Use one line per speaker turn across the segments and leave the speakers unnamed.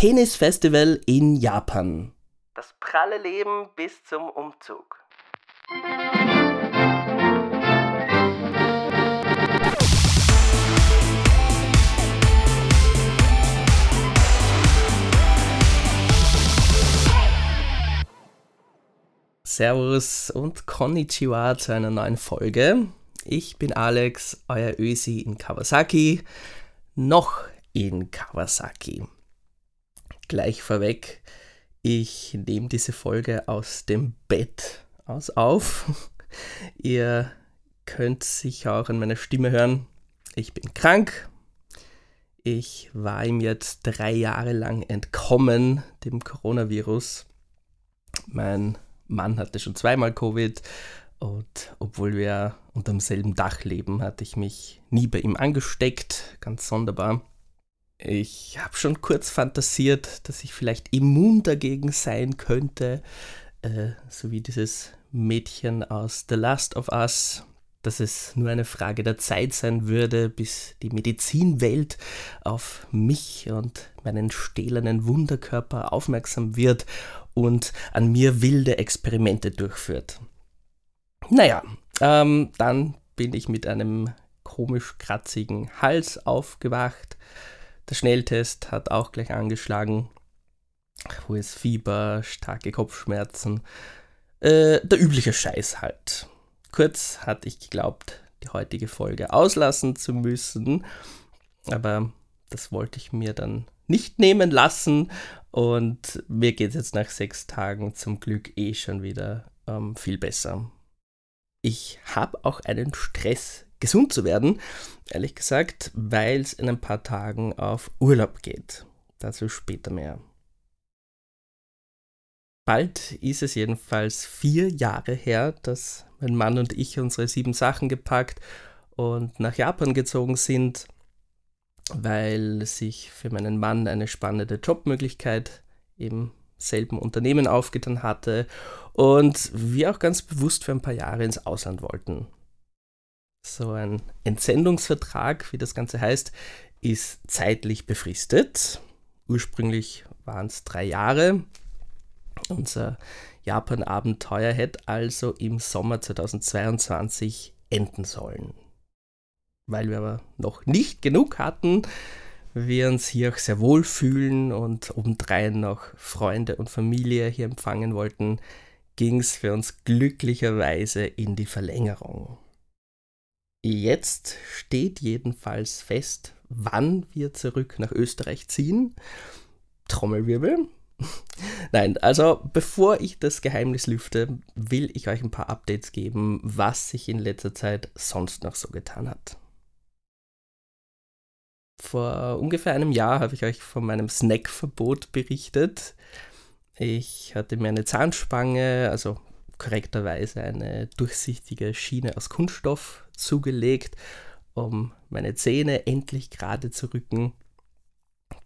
Penis Festival in Japan. Das pralle Leben bis zum Umzug. Servus und Konnichiwa zu einer neuen Folge. Ich bin Alex, euer Ösi in Kawasaki. Noch in Kawasaki. Gleich vorweg, ich nehme diese Folge aus dem Bett aus auf. Ihr könnt sicher auch an meiner Stimme hören. Ich bin krank. Ich war ihm jetzt drei Jahre lang entkommen, dem Coronavirus. Mein Mann hatte schon zweimal Covid und obwohl wir unter demselben Dach leben, hatte ich mich nie bei ihm angesteckt. Ganz sonderbar. Ich habe schon kurz fantasiert, dass ich vielleicht immun dagegen sein könnte, äh, so wie dieses Mädchen aus The Last of Us, dass es nur eine Frage der Zeit sein würde, bis die Medizinwelt auf mich und meinen stählernen Wunderkörper aufmerksam wird und an mir wilde Experimente durchführt. Naja, ähm, dann bin ich mit einem komisch kratzigen Hals aufgewacht der Schnelltest hat auch gleich angeschlagen. Hohes Fieber, starke Kopfschmerzen. Äh, der übliche Scheiß halt. Kurz hatte ich geglaubt, die heutige Folge auslassen zu müssen, aber das wollte ich mir dann nicht nehmen lassen und mir geht es jetzt nach sechs Tagen zum Glück eh schon wieder ähm, viel besser. Ich habe auch einen Stress gesund zu werden, ehrlich gesagt, weil es in ein paar Tagen auf Urlaub geht. Dazu später mehr. Bald ist es jedenfalls vier Jahre her, dass mein Mann und ich unsere sieben Sachen gepackt und nach Japan gezogen sind, weil sich für meinen Mann eine spannende Jobmöglichkeit im selben Unternehmen aufgetan hatte und wir auch ganz bewusst für ein paar Jahre ins Ausland wollten. So ein Entsendungsvertrag, wie das Ganze heißt, ist zeitlich befristet. Ursprünglich waren es drei Jahre. Unser Japan-Abenteuer hätte also im Sommer 2022 enden sollen. Weil wir aber noch nicht genug hatten, wir uns hier auch sehr wohl fühlen und obendrein noch Freunde und Familie hier empfangen wollten, ging es für uns glücklicherweise in die Verlängerung. Jetzt steht jedenfalls fest, wann wir zurück nach Österreich ziehen. Trommelwirbel. Nein, also bevor ich das Geheimnis lüfte, will ich euch ein paar Updates geben, was sich in letzter Zeit sonst noch so getan hat. Vor ungefähr einem Jahr habe ich euch von meinem Snackverbot berichtet. Ich hatte mir eine Zahnspange, also korrekterweise eine durchsichtige Schiene aus Kunststoff zugelegt, um meine Zähne endlich gerade zu rücken.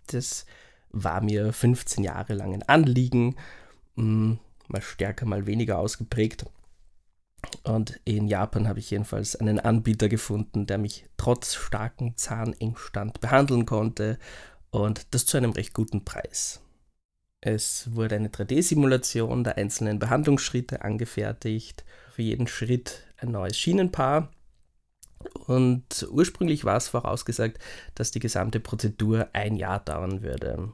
Das war mir 15 Jahre lang ein Anliegen, hm, mal stärker, mal weniger ausgeprägt. Und in Japan habe ich jedenfalls einen Anbieter gefunden, der mich trotz starkem Zahnengstand behandeln konnte und das zu einem recht guten Preis. Es wurde eine 3D-Simulation der einzelnen Behandlungsschritte angefertigt, für jeden Schritt ein neues Schienenpaar und ursprünglich war es vorausgesagt, dass die gesamte Prozedur ein Jahr dauern würde.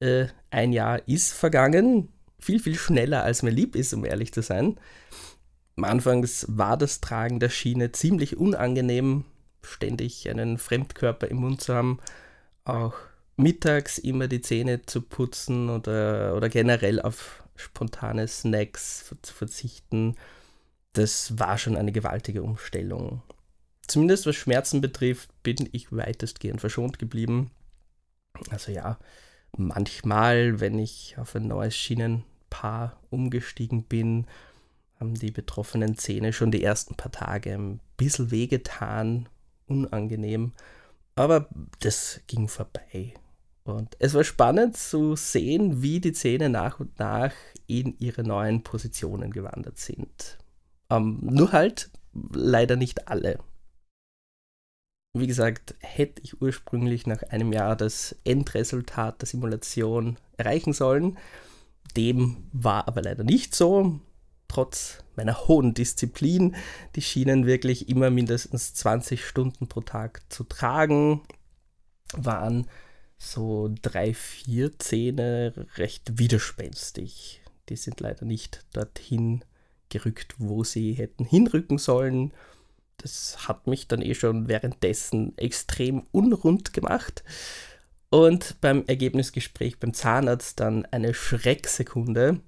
Äh, ein Jahr ist vergangen, viel, viel schneller als mir lieb ist, um ehrlich zu sein. Anfangs war das Tragen der Schiene ziemlich unangenehm, ständig einen Fremdkörper im Mund zu haben, auch mittags immer die Zähne zu putzen oder, oder generell auf spontane Snacks zu verzichten das war schon eine gewaltige Umstellung. Zumindest was Schmerzen betrifft, bin ich weitestgehend verschont geblieben. Also ja, manchmal, wenn ich auf ein neues Schienenpaar umgestiegen bin, haben die betroffenen Zähne schon die ersten paar Tage ein bisschen wehgetan, unangenehm. Aber das ging vorbei. Und es war spannend zu sehen, wie die Zähne nach und nach in ihre neuen Positionen gewandert sind. Ähm, nur halt leider nicht alle. Wie gesagt, hätte ich ursprünglich nach einem Jahr das Endresultat der Simulation erreichen sollen. Dem war aber leider nicht so. Trotz meiner hohen Disziplin, die Schienen wirklich immer mindestens 20 Stunden pro Tag zu tragen, waren so drei, vier Zähne recht widerspenstig. Die sind leider nicht dorthin gerückt, wo sie hätten hinrücken sollen das hat mich dann eh schon währenddessen extrem unrund gemacht. Und beim Ergebnisgespräch beim Zahnarzt dann eine Schrecksekunde.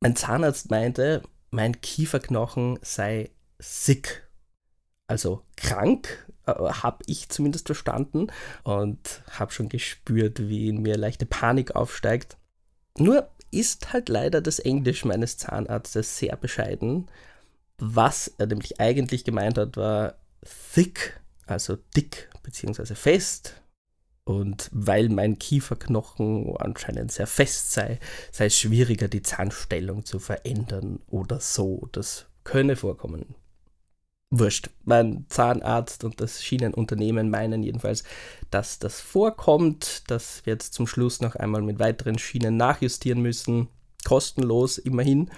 Mein Zahnarzt meinte, mein Kieferknochen sei sick. Also krank, äh, habe ich zumindest verstanden und habe schon gespürt, wie in mir leichte Panik aufsteigt. Nur ist halt leider das Englisch meines Zahnarztes sehr bescheiden was er nämlich eigentlich gemeint hat, war thick, also dick bzw. fest. Und weil mein Kieferknochen anscheinend sehr fest sei, sei es schwieriger, die Zahnstellung zu verändern oder so. Das könne vorkommen. Wurscht. Mein Zahnarzt und das Schienenunternehmen meinen jedenfalls, dass das vorkommt, dass wir jetzt zum Schluss noch einmal mit weiteren Schienen nachjustieren müssen. Kostenlos immerhin.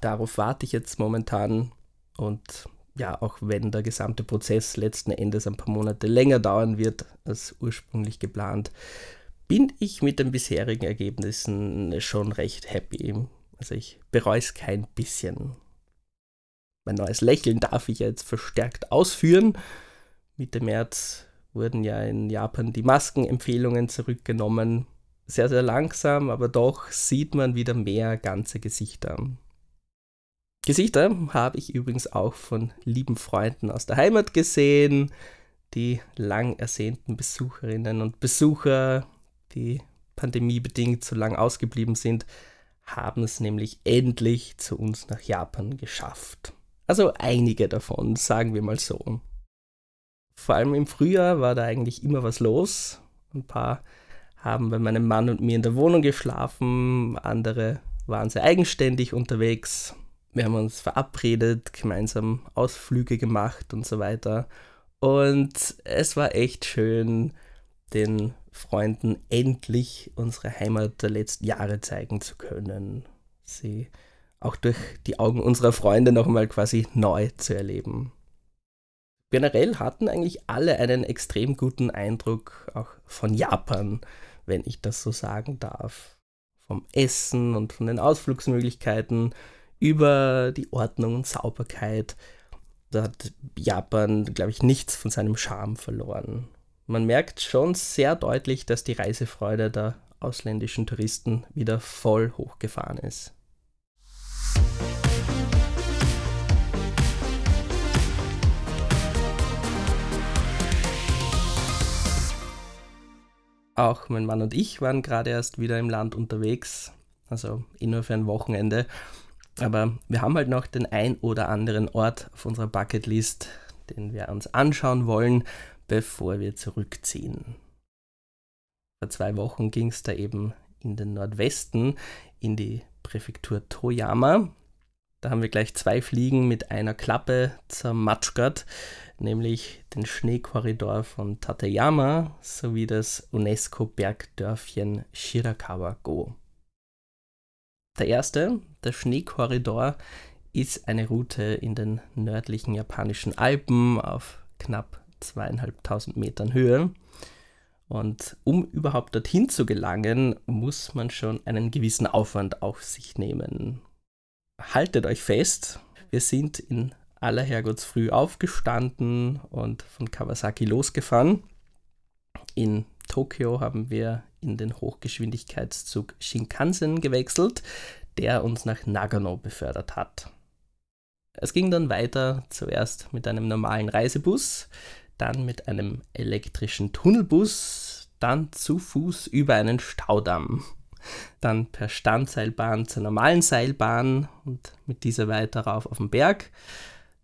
Darauf warte ich jetzt momentan und ja, auch wenn der gesamte Prozess letzten Endes ein paar Monate länger dauern wird als ursprünglich geplant, bin ich mit den bisherigen Ergebnissen schon recht happy. Also ich bereue es kein bisschen. Mein neues Lächeln darf ich jetzt verstärkt ausführen. Mitte März wurden ja in Japan die Maskenempfehlungen zurückgenommen. Sehr, sehr langsam, aber doch sieht man wieder mehr ganze Gesichter. Gesichter habe ich übrigens auch von lieben Freunden aus der Heimat gesehen, die lang ersehnten Besucherinnen und Besucher, die pandemiebedingt so lang ausgeblieben sind, haben es nämlich endlich zu uns nach Japan geschafft. Also einige davon, sagen wir mal so. Vor allem im Frühjahr war da eigentlich immer was los. Ein paar haben bei meinem Mann und mir in der Wohnung geschlafen, andere waren sehr eigenständig unterwegs, wir haben uns verabredet, gemeinsam Ausflüge gemacht und so weiter. Und es war echt schön, den Freunden endlich unsere Heimat der letzten Jahre zeigen zu können. Sie auch durch die Augen unserer Freunde nochmal quasi neu zu erleben. Generell hatten eigentlich alle einen extrem guten Eindruck auch von Japan, wenn ich das so sagen darf. Vom Essen und von den Ausflugsmöglichkeiten über die Ordnung und Sauberkeit. Da hat Japan, glaube ich, nichts von seinem Charme verloren. Man merkt schon sehr deutlich, dass die Reisefreude der ausländischen Touristen wieder voll hochgefahren ist. Auch mein Mann und ich waren gerade erst wieder im Land unterwegs, also eh nur für ein Wochenende. Aber wir haben halt noch den ein oder anderen Ort auf unserer Bucketlist, den wir uns anschauen wollen, bevor wir zurückziehen. Vor zwei Wochen ging es da eben in den Nordwesten, in die Präfektur Toyama. Da haben wir gleich zwei Fliegen mit einer Klappe zermatschgert, nämlich den Schneekorridor von Tateyama sowie das UNESCO-Bergdörfchen Shirakawa-go. Der erste, der Schneekorridor, ist eine Route in den nördlichen japanischen Alpen auf knapp zweieinhalbtausend Metern Höhe. Und um überhaupt dorthin zu gelangen, muss man schon einen gewissen Aufwand auf sich nehmen. Haltet euch fest, wir sind in aller Herrgottsfrüh aufgestanden und von Kawasaki losgefahren. In Tokio haben wir in den Hochgeschwindigkeitszug Shinkansen gewechselt, der uns nach Nagano befördert hat. Es ging dann weiter, zuerst mit einem normalen Reisebus, dann mit einem elektrischen Tunnelbus, dann zu Fuß über einen Staudamm, dann per Standseilbahn zur normalen Seilbahn und mit dieser weiter rauf auf den Berg.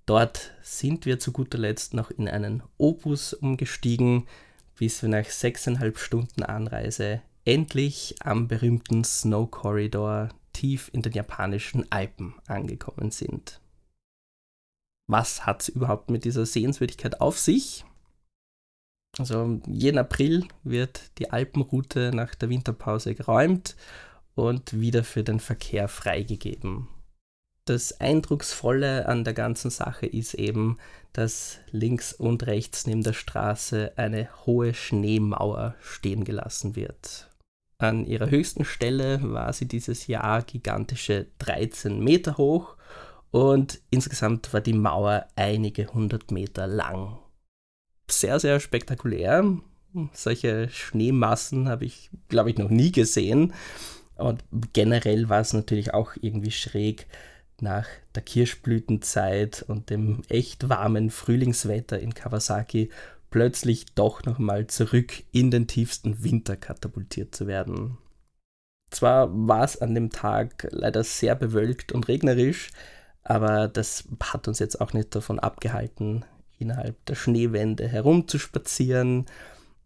Dort sind wir zu guter Letzt noch in einen Opus umgestiegen, bis wir nach sechseinhalb Stunden Anreise endlich am berühmten Snow Corridor tief in den japanischen Alpen angekommen sind. Was hat es überhaupt mit dieser Sehenswürdigkeit auf sich? Also jeden April wird die Alpenroute nach der Winterpause geräumt und wieder für den Verkehr freigegeben. Das Eindrucksvolle an der ganzen Sache ist eben, dass links und rechts neben der Straße eine hohe Schneemauer stehen gelassen wird. An ihrer höchsten Stelle war sie dieses Jahr gigantische 13 Meter hoch und insgesamt war die Mauer einige hundert Meter lang. Sehr, sehr spektakulär. Solche Schneemassen habe ich, glaube ich, noch nie gesehen. Und generell war es natürlich auch irgendwie schräg, nach der Kirschblütenzeit und dem echt warmen Frühlingswetter in Kawasaki plötzlich doch nochmal zurück in den tiefsten Winter katapultiert zu werden. Zwar war es an dem Tag leider sehr bewölkt und regnerisch, aber das hat uns jetzt auch nicht davon abgehalten, innerhalb der Schneewände herumzuspazieren.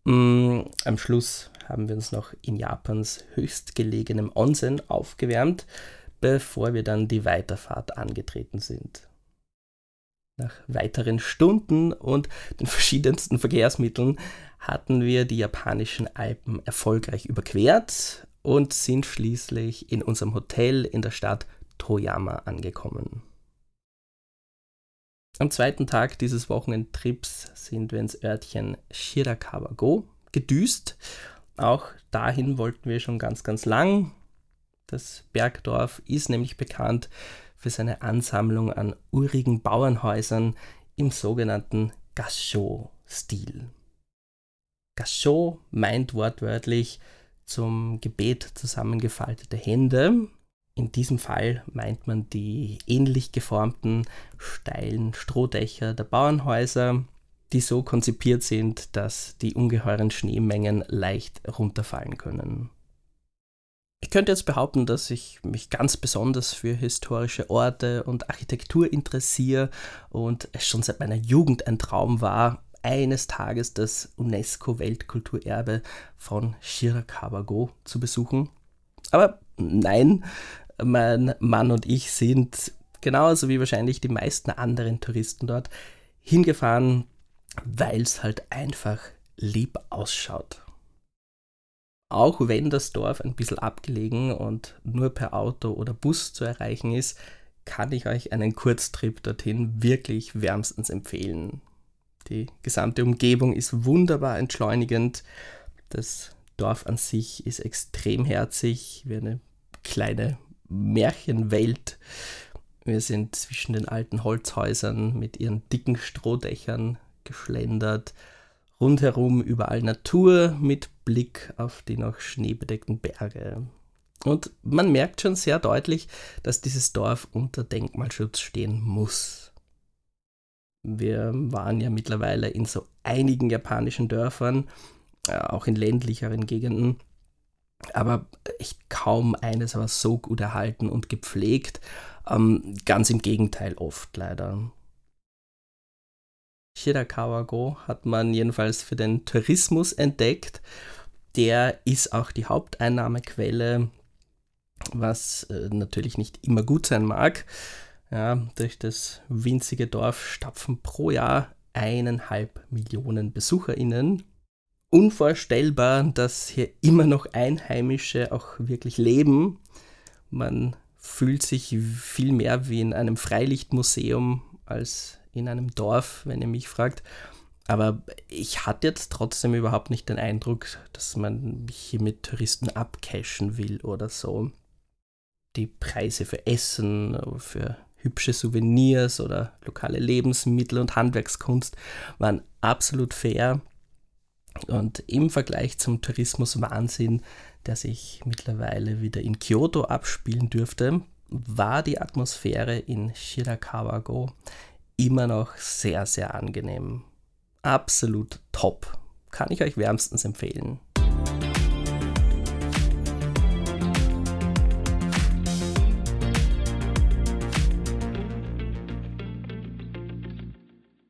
Mm, am Schluss haben wir uns noch in Japans höchstgelegenem Onsen aufgewärmt, bevor wir dann die Weiterfahrt angetreten sind. Nach weiteren Stunden und den verschiedensten Verkehrsmitteln hatten wir die japanischen Alpen erfolgreich überquert und sind schließlich in unserem Hotel in der Stadt Toyama angekommen. Am zweiten Tag dieses Wochenendtrips sind wir ins Örtchen Shirakawa-go gedüst. Auch dahin wollten wir schon ganz, ganz lang. Das Bergdorf ist nämlich bekannt für seine Ansammlung an urigen Bauernhäusern im sogenannten Gasho-Stil. Gasho meint wortwörtlich zum Gebet zusammengefaltete Hände. In diesem Fall meint man die ähnlich geformten steilen Strohdächer der Bauernhäuser, die so konzipiert sind, dass die ungeheuren Schneemengen leicht runterfallen können. Ich könnte jetzt behaupten, dass ich mich ganz besonders für historische Orte und Architektur interessiere und es schon seit meiner Jugend ein Traum war, eines Tages das UNESCO-Weltkulturerbe von Shirakawa-go zu besuchen. Aber nein, mein Mann und ich sind genauso wie wahrscheinlich die meisten anderen Touristen dort hingefahren, weil es halt einfach lieb ausschaut. Auch wenn das Dorf ein bisschen abgelegen und nur per Auto oder Bus zu erreichen ist, kann ich euch einen Kurztrip dorthin wirklich wärmstens empfehlen. Die gesamte Umgebung ist wunderbar entschleunigend. Das Dorf an sich ist extrem herzig, wie eine kleine Märchenwelt. Wir sind zwischen den alten Holzhäusern mit ihren dicken Strohdächern geschlendert Rundherum überall Natur mit Blick auf die noch schneebedeckten Berge. Und man merkt schon sehr deutlich, dass dieses Dorf unter Denkmalschutz stehen muss. Wir waren ja mittlerweile in so einigen japanischen Dörfern, äh, auch in ländlicheren Gegenden, aber echt kaum eines war so gut erhalten und gepflegt. Ähm, ganz im Gegenteil oft leider. Shirakawa-go hat man jedenfalls für den Tourismus entdeckt. Der ist auch die Haupteinnahmequelle, was äh, natürlich nicht immer gut sein mag. Ja, durch das winzige Dorf stapfen pro Jahr eineinhalb Millionen BesucherInnen. Unvorstellbar, dass hier immer noch Einheimische auch wirklich leben. Man fühlt sich viel mehr wie in einem Freilichtmuseum als in einem Dorf, wenn ihr mich fragt. Aber ich hatte jetzt trotzdem überhaupt nicht den Eindruck, dass man mich hier mit Touristen abcashen will oder so. Die Preise für Essen, für hübsche Souvenirs oder lokale Lebensmittel und Handwerkskunst waren absolut fair. Und im Vergleich zum Tourismuswahnsinn, der sich mittlerweile wieder in Kyoto abspielen dürfte, war die Atmosphäre in Shirakawa-go immer noch sehr, sehr angenehm. Absolut top. Kann ich euch wärmstens empfehlen.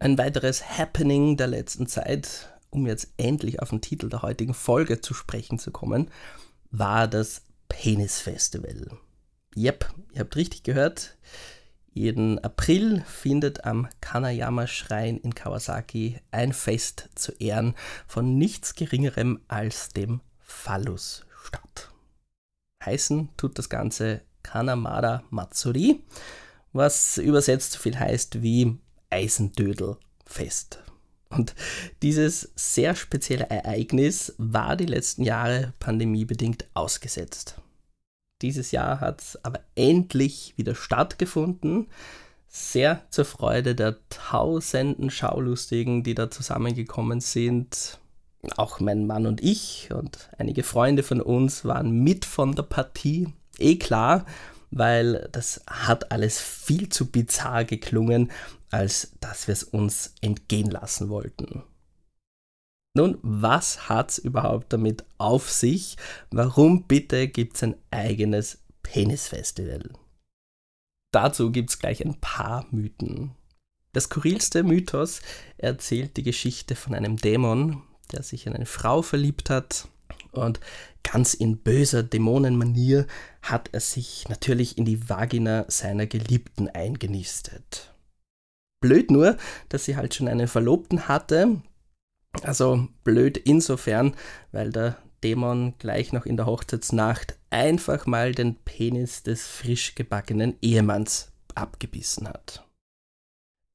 Ein weiteres Happening der letzten Zeit, um jetzt endlich auf den Titel der heutigen Folge zu sprechen zu kommen, war das Penis Festival. Yep, ihr habt richtig gehört. Jeden April findet am Kanayama-Schrein in Kawasaki ein Fest zu Ehren von nichts Geringerem als dem Phallus statt. Heißen tut das Ganze Kanamada Matsuri, was übersetzt so viel heißt wie Eisendödelfest. Und dieses sehr spezielle Ereignis war die letzten Jahre pandemiebedingt ausgesetzt. Dieses Jahr hat es aber endlich wieder stattgefunden. Sehr zur Freude der tausenden Schaulustigen, die da zusammengekommen sind. Auch mein Mann und ich und einige Freunde von uns waren mit von der Partie. Eh klar, weil das hat alles viel zu bizarr geklungen, als dass wir es uns entgehen lassen wollten. Nun, was hat es überhaupt damit auf sich? Warum bitte gibt es ein eigenes Penisfestival? Dazu gibt es gleich ein paar Mythen. Der skurrilste Mythos erzählt die Geschichte von einem Dämon, der sich in eine Frau verliebt hat und ganz in böser Dämonenmanier hat er sich natürlich in die Vagina seiner Geliebten eingenistet. Blöd nur, dass sie halt schon einen Verlobten hatte. Also blöd insofern, weil der Dämon gleich noch in der Hochzeitsnacht einfach mal den Penis des frisch gebackenen Ehemanns abgebissen hat.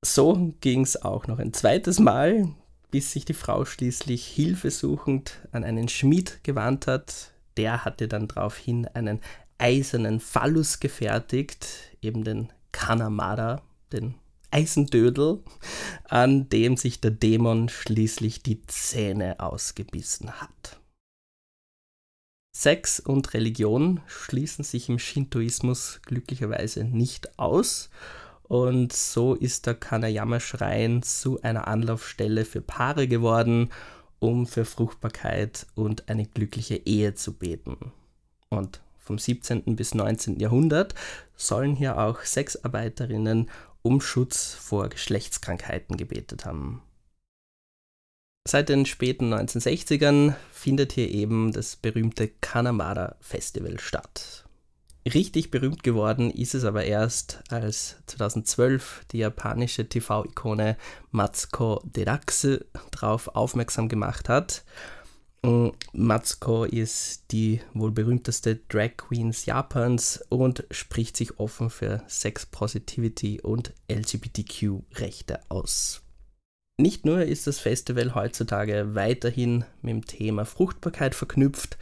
So ging es auch noch ein zweites Mal, bis sich die Frau schließlich hilfesuchend an einen Schmied gewandt hat. Der hatte dann daraufhin einen eisernen Phallus gefertigt, eben den Kanamada, den Eisendödel, an dem sich der Dämon schließlich die Zähne ausgebissen hat. Sex und Religion schließen sich im Shintoismus glücklicherweise nicht aus und so ist der Kanayama-Schrein zu einer Anlaufstelle für Paare geworden, um für Fruchtbarkeit und eine glückliche Ehe zu beten. Und vom 17. bis 19. Jahrhundert sollen hier auch Sexarbeiterinnen um Schutz vor Geschlechtskrankheiten gebetet haben. Seit den späten 1960ern findet hier eben das berühmte Kanamada Festival statt. Richtig berühmt geworden ist es aber erst, als 2012 die japanische TV-Ikone Matsuko Deraxe darauf aufmerksam gemacht hat Matsuko ist die wohl berühmteste Drag Queens Japans und spricht sich offen für Sex Positivity und LGBTQ-Rechte aus. Nicht nur ist das Festival heutzutage weiterhin mit dem Thema Fruchtbarkeit verknüpft,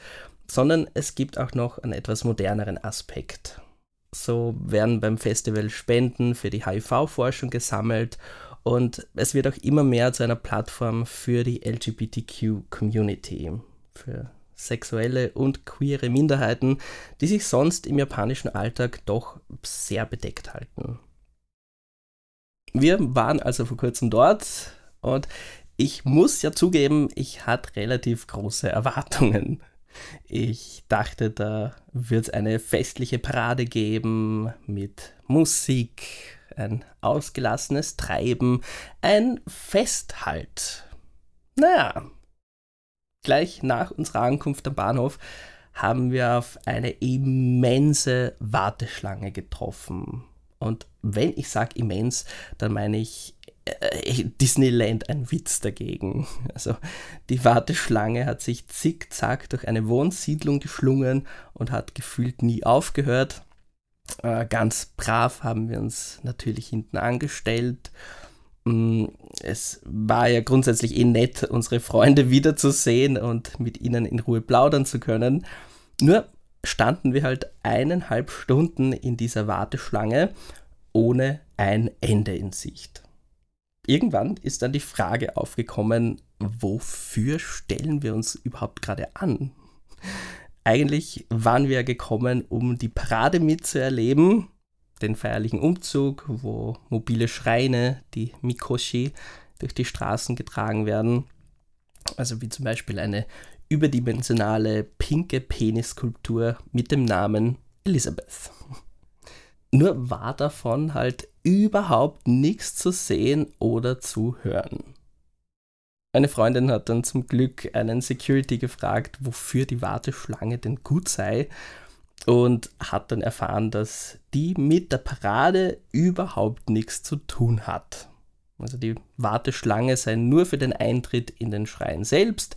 sondern es gibt auch noch einen etwas moderneren Aspekt. So werden beim Festival Spenden für die HIV-Forschung gesammelt und es wird auch immer mehr zu einer Plattform für die LGBTQ-Community, für sexuelle und queere Minderheiten, die sich sonst im japanischen Alltag doch sehr bedeckt halten. Wir waren also vor kurzem dort und ich muss ja zugeben, ich hatte relativ große Erwartungen. Ich dachte, da wird es eine festliche Parade geben mit Musik, ein ausgelassenes Treiben, ein Festhalt. Naja, gleich nach unserer Ankunft am Bahnhof haben wir auf eine immense Warteschlange getroffen. Und wenn ich sage immens, dann meine ich Disneyland ein Witz dagegen. Also die Warteschlange hat sich zickzack durch eine Wohnsiedlung geschlungen und hat gefühlt nie aufgehört. Äh, ganz brav haben wir uns natürlich hinten angestellt. Mm, es war ja grundsätzlich eh nett, unsere Freunde wiederzusehen und mit ihnen in Ruhe plaudern zu können. Nur standen wir halt eineinhalb Stunden in dieser Warteschlange ohne ein Ende in Sicht. Irgendwann ist dann die Frage aufgekommen, wofür stellen wir uns überhaupt gerade an? Eigentlich waren wir gekommen, um die Parade mitzuerleben, den feierlichen Umzug, wo mobile Schreine, die Mikoshi, durch die Straßen getragen werden. Also wie zum Beispiel eine überdimensionale pinke Penisskulptur mit dem Namen Elizabeth. Nur war davon halt überhaupt nichts zu sehen oder zu hören. Eine Freundin hat dann zum Glück einen Security gefragt, wofür die Warteschlange denn gut sei. und hat dann erfahren, dass die mit der Parade überhaupt nichts zu tun hat. Also die Warteschlange sei nur für den Eintritt in den Schrein selbst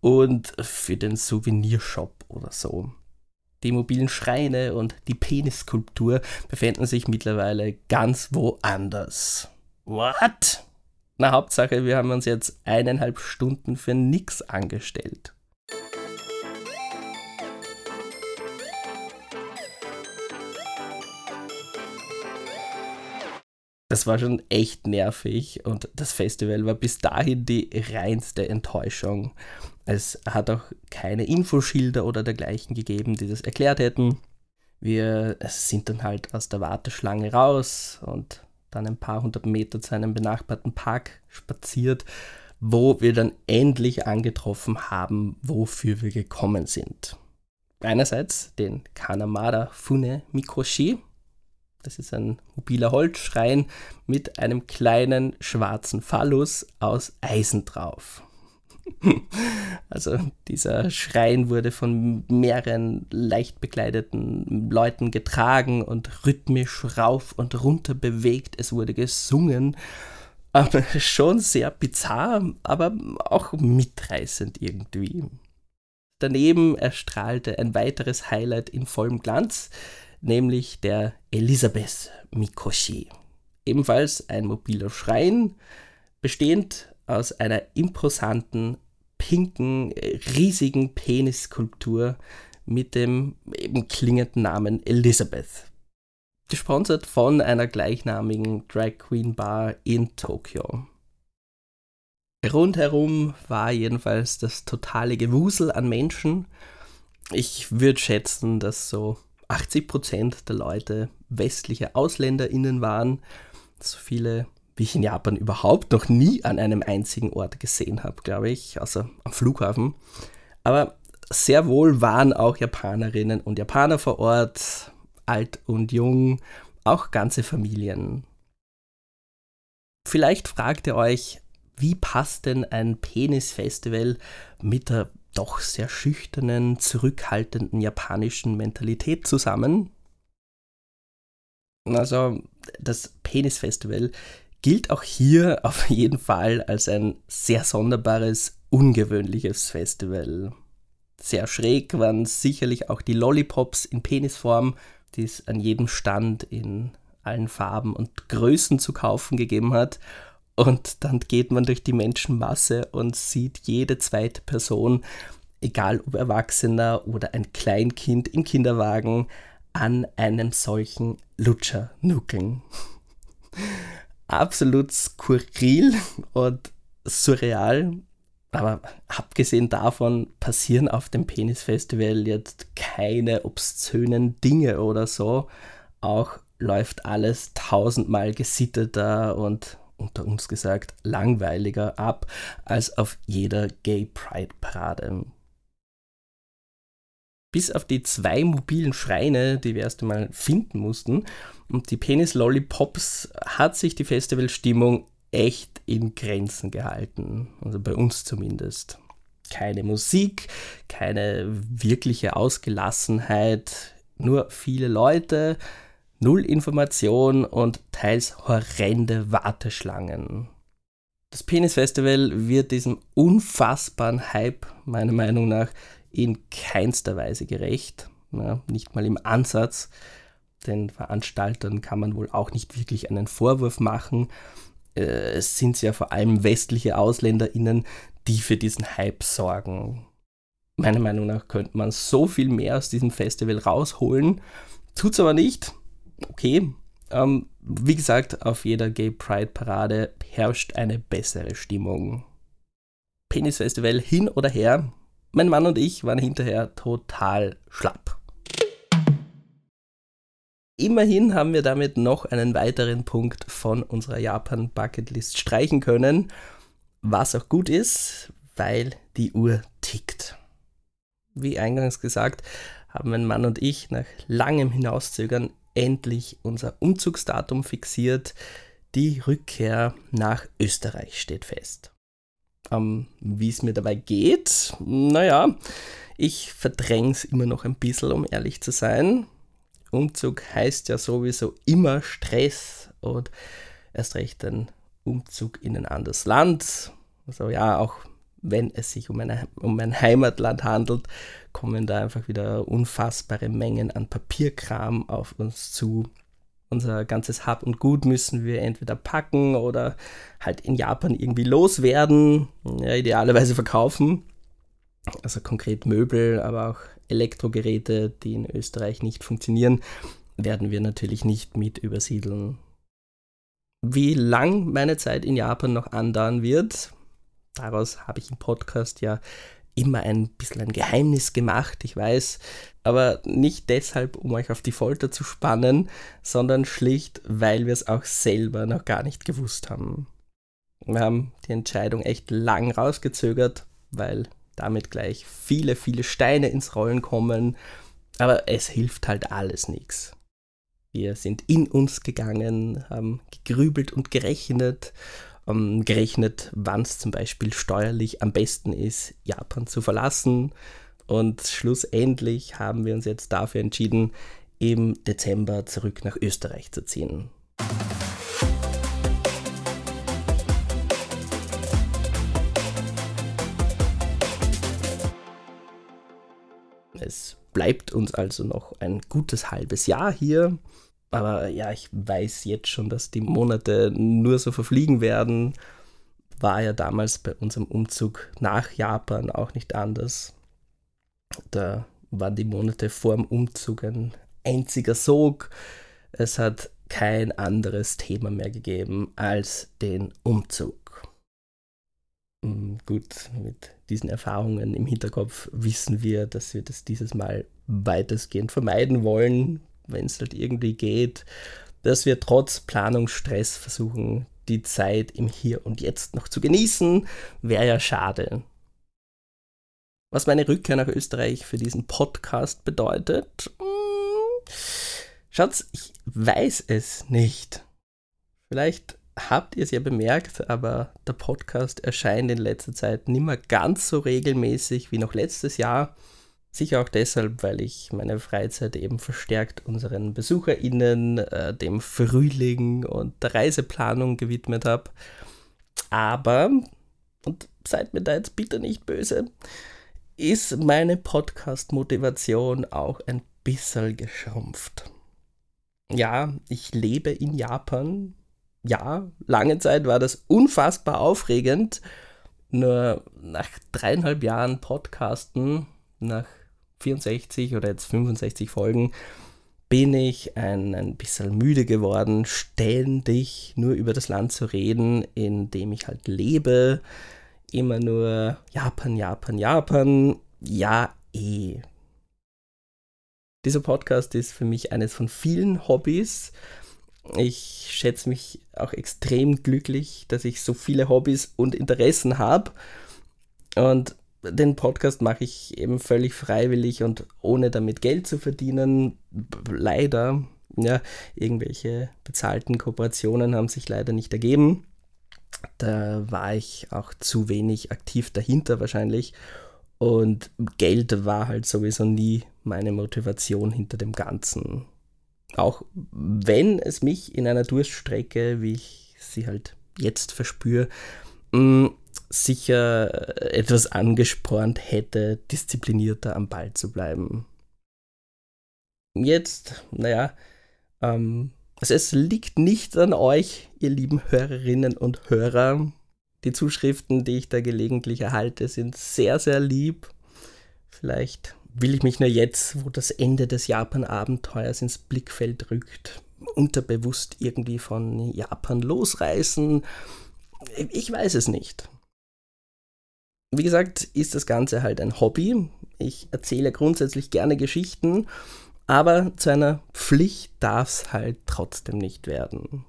und für den Souvenirshop oder so. Die mobilen Schreine und die Penisskulptur befinden sich mittlerweile ganz woanders. What? Na, Hauptsache, wir haben uns jetzt eineinhalb Stunden für nix angestellt. Das war schon echt nervig und das Festival war bis dahin die reinste Enttäuschung. Es hat auch keine Infoschilder oder dergleichen gegeben, die das erklärt hätten. Wir sind dann halt aus der Warteschlange raus und dann ein paar hundert Meter zu einem benachbarten Park spaziert, wo wir dann endlich angetroffen haben, wofür wir gekommen sind. Einerseits den Kanamada Fune Mikoshi. Das ist ein mobiler Holzschrein mit einem kleinen schwarzen Phallus aus Eisen drauf. Also dieser Schrein wurde von mehreren leicht bekleideten Leuten getragen und rhythmisch rauf und runter bewegt. Es wurde gesungen. Aber schon sehr bizarr, aber auch mitreißend irgendwie. Daneben erstrahlte ein weiteres Highlight in vollem Glanz, nämlich der Elisabeth Mikoshi. Ebenfalls ein mobiler Schrein, bestehend aus einer imposanten, pinken, riesigen Penisskulptur mit dem eben klingenden Namen Elizabeth. Gesponsert von einer gleichnamigen Drag Queen Bar in Tokio. Rundherum war jedenfalls das totale Gewusel an Menschen. Ich würde schätzen, dass so 80% der Leute westliche AusländerInnen waren. So viele wie ich in Japan überhaupt noch nie an einem einzigen Ort gesehen habe, glaube ich, außer am Flughafen. Aber sehr wohl waren auch Japanerinnen und Japaner vor Ort, alt und jung, auch ganze Familien. Vielleicht fragt ihr euch, wie passt denn ein Penisfestival mit der doch sehr schüchternen, zurückhaltenden japanischen Mentalität zusammen? Also, das Penisfestival gilt auch hier auf jeden Fall als ein sehr sonderbares, ungewöhnliches Festival. Sehr schräg waren sicherlich auch die Lollipops in Penisform, die es an jedem Stand in allen Farben und Größen zu kaufen gegeben hat. Und dann geht man durch die Menschenmasse und sieht jede zweite Person, egal ob Erwachsener oder ein Kleinkind im Kinderwagen, an einem solchen Lutscher nuckeln absolut skurril und surreal. Aber abgesehen davon passieren auf dem Penisfestival jetzt keine obszönen Dinge oder so. Auch läuft alles tausendmal gesitteter und unter uns gesagt langweiliger ab als auf jeder Gay Pride Parade. Bis auf die zwei mobilen Schreine, die wir erst einmal finden mussten, und die Penis Lollipops hat sich die Festivalstimmung echt in Grenzen gehalten. Also bei uns zumindest. Keine Musik, keine wirkliche Ausgelassenheit, nur viele Leute, null Information und teils horrende Warteschlangen. Das Penis Festival wird diesem unfassbaren Hype meiner Meinung nach in keinster Weise gerecht, ja, nicht mal im Ansatz den Veranstaltern kann man wohl auch nicht wirklich einen Vorwurf machen. Äh, es sind ja vor allem westliche AusländerInnen, die für diesen Hype sorgen. Meiner Meinung nach könnte man so viel mehr aus diesem Festival rausholen. Tut's aber nicht. Okay. Ähm, wie gesagt, auf jeder Gay Pride Parade herrscht eine bessere Stimmung. Penis Festival hin oder her. Mein Mann und ich waren hinterher total schlapp. Immerhin haben wir damit noch einen weiteren Punkt von unserer Japan-Bucketlist streichen können, was auch gut ist, weil die Uhr tickt. Wie eingangs gesagt, haben mein Mann und ich nach langem Hinauszögern endlich unser Umzugsdatum fixiert. Die Rückkehr nach Österreich steht fest. Ähm, Wie es mir dabei geht? Naja, ich verdränge es immer noch ein bisschen, um ehrlich zu sein. Umzug heißt ja sowieso immer Stress und erst recht ein Umzug in ein anderes Land. Also ja, auch wenn es sich um, eine, um ein Heimatland handelt, kommen da einfach wieder unfassbare Mengen an Papierkram auf uns zu. Unser ganzes Hab und Gut müssen wir entweder packen oder halt in Japan irgendwie loswerden, ja, idealerweise verkaufen. Also konkret Möbel, aber auch Elektrogeräte, die in Österreich nicht funktionieren, werden wir natürlich nicht mit übersiedeln. Wie lang meine Zeit in Japan noch andauern wird, daraus habe ich im Podcast ja immer ein bisschen ein Geheimnis gemacht, ich weiß, aber nicht deshalb, um euch auf die Folter zu spannen, sondern schlicht, weil wir es auch selber noch gar nicht gewusst haben. Wir haben die Entscheidung echt lang rausgezögert, weil damit gleich viele, viele Steine ins Rollen kommen, aber es hilft halt alles nichts. Wir sind in uns gegangen, haben gegrübelt und gerechnet ähm, gerechnet, wann es zum Beispiel steuerlich am besten ist, Japan zu verlassen. Und schlussendlich haben wir uns jetzt dafür entschieden, im Dezember zurück nach Österreich zu ziehen. Es bleibt uns also noch ein gutes halbes Jahr hier. Aber ja, ich weiß jetzt schon, dass die Monate nur so verfliegen werden. War ja damals bei unserem Umzug nach Japan auch nicht anders. Da waren die Monate vor dem Umzug ein einziger Sog. Es hat kein anderes Thema mehr gegeben als den Umzug. Hm, gut, mit diesen Erfahrungen im Hinterkopf wissen wir, dass wir das dieses Mal weitestgehend vermeiden wollen, wenn es halt irgendwie geht, dass wir trotz Planungsstress versuchen, die Zeit im Hier und Jetzt noch zu genießen, wäre ja schade. Was meine Rückkehr nach Österreich für diesen Podcast bedeutet? Hm, Schatz, ich weiß es nicht. Vielleicht habt ihr es ja bemerkt, aber der Podcast erscheint in letzter Zeit nicht mehr ganz so regelmäßig wie noch letztes Jahr. Sicher auch deshalb, weil ich meine Freizeit eben verstärkt unseren BesucherInnen, äh, dem Frühling und der Reiseplanung gewidmet habe. Aber, und seid mir da jetzt bitte nicht böse, ist meine Podcast-Motivation auch ein bisschen geschrumpft. Ja, ich lebe in Japan. Ja, lange Zeit war das unfassbar aufregend. Nur nach dreieinhalb Jahren Podcasten, nach 64 oder jetzt 65 Folgen bin ich ein, ein bisschen müde geworden, ständig nur über das Land zu reden, in dem ich halt lebe. Immer nur Japan, Japan, Japan. Ja, eh. Dieser Podcast ist für mich eines von vielen Hobbys. Ich schätze mich auch extrem glücklich, dass ich so viele Hobbys und Interessen habe. Und den Podcast mache ich eben völlig freiwillig und ohne damit Geld zu verdienen. Leider, ja, irgendwelche bezahlten Kooperationen haben sich leider nicht ergeben. Da war ich auch zu wenig aktiv dahinter wahrscheinlich. Und Geld war halt sowieso nie meine Motivation hinter dem Ganzen. Auch wenn es mich in einer Durststrecke, wie ich sie halt jetzt verspüre, mm, sicher etwas angespornt hätte, disziplinierter am Ball zu bleiben. Jetzt, naja, ähm, also es liegt nicht an euch, ihr lieben Hörerinnen und Hörer. Die Zuschriften, die ich da gelegentlich erhalte, sind sehr, sehr lieb. Vielleicht will ich mich nur jetzt, wo das Ende des Japan-Abenteuers ins Blickfeld rückt, unterbewusst irgendwie von Japan losreißen. Ich weiß es nicht. Wie gesagt, ist das Ganze halt ein Hobby. Ich erzähle grundsätzlich gerne Geschichten, aber zu einer Pflicht darf es halt trotzdem nicht werden.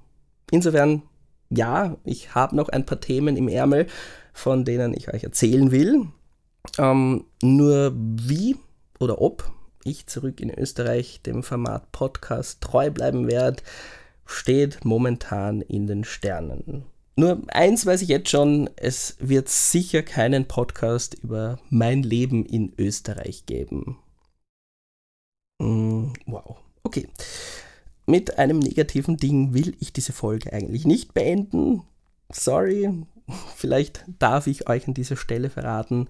Insofern, ja, ich habe noch ein paar Themen im Ärmel, von denen ich euch erzählen will. Ähm, nur wie oder ob ich zurück in Österreich dem Format Podcast treu bleiben werde, steht momentan in den Sternen. Nur eins weiß ich jetzt schon, es wird sicher keinen Podcast über mein Leben in Österreich geben. Mm, wow, okay. Mit einem negativen Ding will ich diese Folge eigentlich nicht beenden. Sorry, vielleicht darf ich euch an dieser Stelle verraten,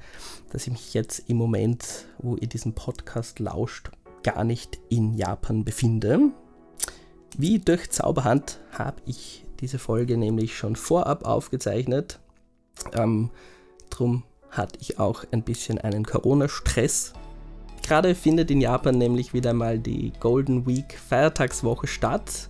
dass ich mich jetzt im Moment, wo ihr diesen Podcast lauscht, gar nicht in Japan befinde. Wie durch Zauberhand habe ich diese Folge nämlich schon vorab aufgezeichnet. Ähm, drum hatte ich auch ein bisschen einen Corona-Stress. Gerade findet in Japan nämlich wieder mal die Golden Week Feiertagswoche statt.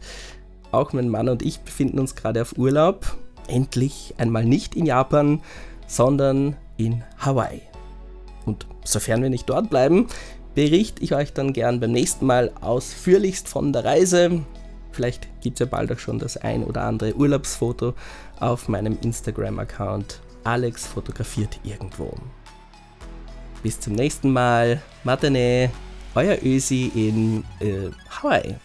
Auch mein Mann und ich befinden uns gerade auf Urlaub. Endlich einmal nicht in Japan, sondern in Hawaii. Und sofern wir nicht dort bleiben, berichte ich euch dann gern beim nächsten Mal ausführlichst von der Reise. Vielleicht gibt es ja bald auch schon das ein oder andere Urlaubsfoto auf meinem Instagram-Account. Alex fotografiert irgendwo. Bis zum nächsten Mal. Matane, euer Ösi in äh, Hawaii.